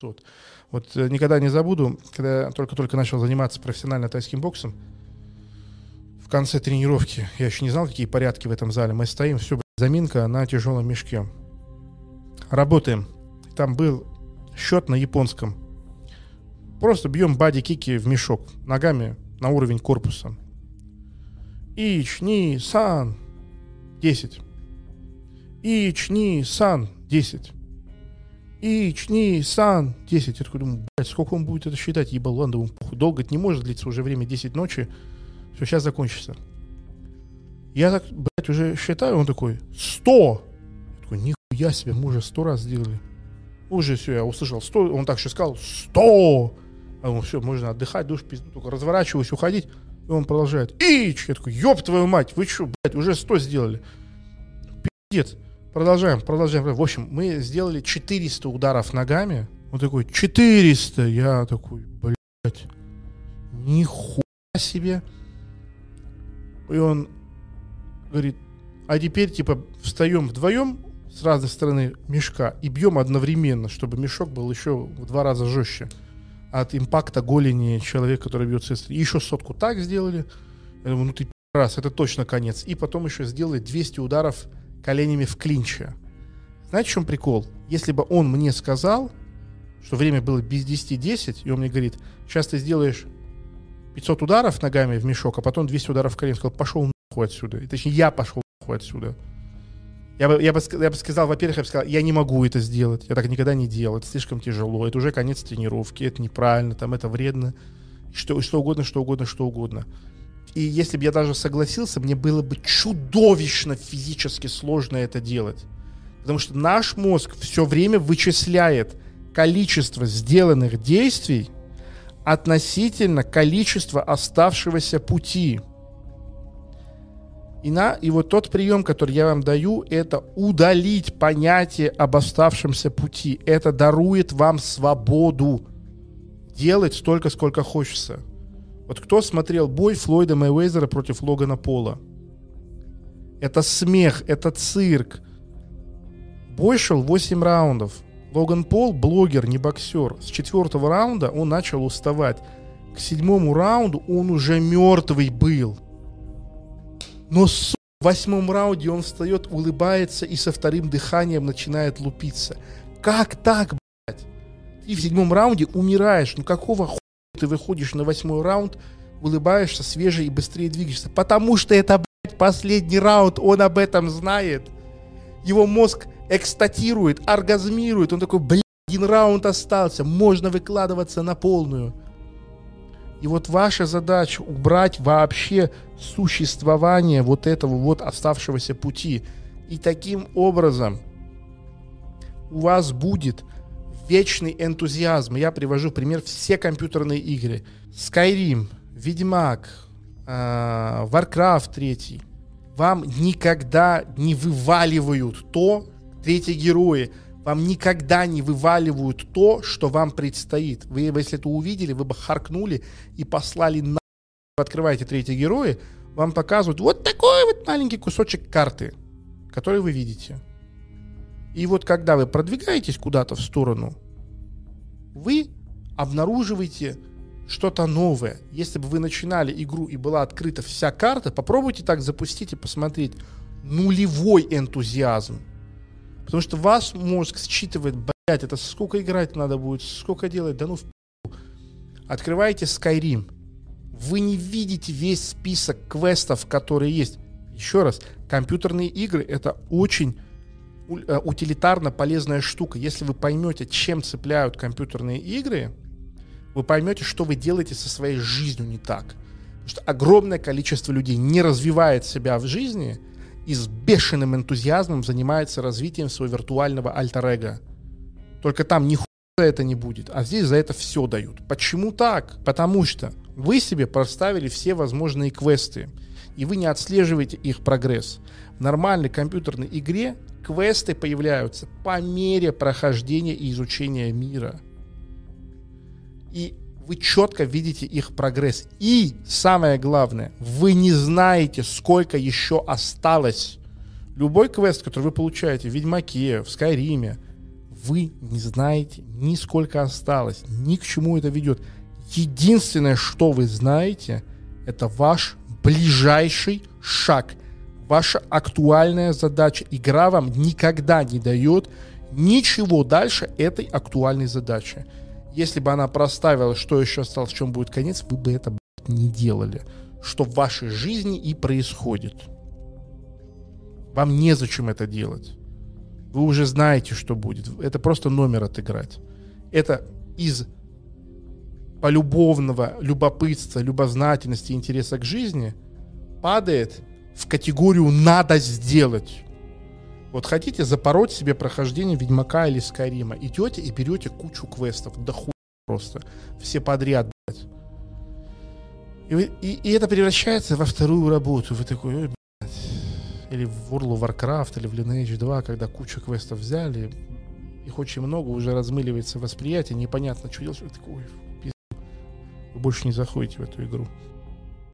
500. Вот э, никогда не забуду, когда я только-только начал заниматься профессионально тайским боксом, в конце тренировки, я еще не знал, какие порядки в этом зале, мы стоим, все, заминка на тяжелом мешке. Работаем. Там был счет на японском. Просто бьем бади-кики в мешок ногами на уровень корпуса. Ич, ни, сан, 10. Ич, ни, сан, 10. Ич, ни, сан, 10. Я такой думаю, блядь, сколько он будет это считать, ебал, ладно, похуй. Долго это не может длиться, уже время 10 ночи. Все, сейчас закончится. Я так, блядь, уже считаю, он такой, 100. Я такой, нихуя себе, мы уже 100 раз сделали. Уже все, я услышал 100, он так еще сказал, 100. А думаю, все, можно отдыхать, душ пизду, только разворачиваюсь, уходить. И он продолжает. Ич! Я такой, ёб твою мать, вы что, блядь, уже 100 сделали. Пиздец. Продолжаем, продолжаем. В общем, мы сделали 400 ударов ногами. Он такой, 400. Я такой, блядь, нихуя себе. И он говорит, а теперь, типа, встаем вдвоем с разной стороны мешка и бьем одновременно, чтобы мешок был еще в два раза жестче от импакта голени человека, который бьется. еще сотку так сделали. Я думаю, ну ты раз, это точно конец. И потом еще сделали 200 ударов коленями в клинче. Знаете, в чем прикол? Если бы он мне сказал, что время было без 10-10, и он мне говорит, сейчас ты сделаешь 500 ударов ногами в мешок, а потом 200 ударов в колен, сказал, пошел нахуй отсюда. И, точнее, я пошел нахуй отсюда. Я бы, я, бы, я бы сказал, во-первых, я бы сказал, я не могу это сделать, я так никогда не делал, это слишком тяжело, это уже конец тренировки, это неправильно, там это вредно, что, что угодно, что угодно, что угодно. И если бы я даже согласился, мне было бы чудовищно физически сложно это делать. Потому что наш мозг все время вычисляет количество сделанных действий относительно количества оставшегося пути. И, на, и вот тот прием, который я вам даю, это удалить понятие об оставшемся пути. Это дарует вам свободу делать столько, сколько хочется. Вот кто смотрел бой Флойда Мэйвезера против Логана Пола? Это смех, это цирк. Бой шел 8 раундов. Логан Пол, блогер, не боксер. С четвертого раунда он начал уставать. К седьмому раунду он уже мертвый был. Но в восьмом раунде он встает, улыбается и со вторым дыханием начинает лупиться. Как так, блядь? Ты в седьмом раунде умираешь. Ну какого хуя ты выходишь на восьмой раунд, улыбаешься, свежий и быстрее двигаешься? Потому что это, блядь, последний раунд, он об этом знает. Его мозг экстатирует, оргазмирует. Он такой, блядь, один раунд остался, можно выкладываться на полную. И вот ваша задача убрать вообще существование вот этого вот оставшегося пути. И таким образом у вас будет вечный энтузиазм. Я привожу пример все компьютерные игры. Skyrim, Ведьмак, э, Warcraft 3. Вам никогда не вываливают то, третьи герои, вам никогда не вываливают то, что вам предстоит. Вы, если это увидели, вы бы харкнули и послали на... Вы открываете третьи герои, вам показывают вот такой вот маленький кусочек карты, который вы видите. И вот когда вы продвигаетесь куда-то в сторону, вы обнаруживаете что-то новое. Если бы вы начинали игру и была открыта вся карта, попробуйте так запустить и посмотреть. Нулевой энтузиазм. Потому что ваш мозг считывает, блядь, это сколько играть надо будет, сколько делать, да ну в Открываете Skyrim. Вы не видите весь список квестов, которые есть. Еще раз, компьютерные игры это очень утилитарно полезная штука. Если вы поймете, чем цепляют компьютерные игры, вы поймете, что вы делаете со своей жизнью не так. Потому что огромное количество людей не развивает себя в жизни, и с бешеным энтузиазмом занимается развитием своего виртуального альтер-эго. Только там ни за это не будет, а здесь за это все дают. Почему так? Потому что вы себе проставили все возможные квесты, и вы не отслеживаете их прогресс. В нормальной компьютерной игре квесты появляются по мере прохождения и изучения мира. И вы четко видите их прогресс. И самое главное, вы не знаете, сколько еще осталось. Любой квест, который вы получаете в Ведьмаке, в Скайриме, вы не знаете ни сколько осталось, ни к чему это ведет. Единственное, что вы знаете, это ваш ближайший шаг, ваша актуальная задача. Игра вам никогда не дает ничего дальше этой актуальной задачи. Если бы она проставила, что еще осталось, в чем будет конец, вы бы это не делали. Что в вашей жизни и происходит. Вам незачем это делать. Вы уже знаете, что будет. Это просто номер отыграть. Это из полюбовного любопытства, любознательности, интереса к жизни падает в категорию «надо сделать». Вот хотите запороть себе прохождение Ведьмака или Скайрима, идете и берете кучу квестов, да хуй просто, все подряд, блядь. И, и, и это превращается во вторую работу. Вы такой, Ой, блядь. или в World of Warcraft, или в Lineage 2, когда кучу квестов взяли, их очень много, уже размыливается восприятие, непонятно, что делать. Вы такой, Ой. Вы больше не заходите в эту игру.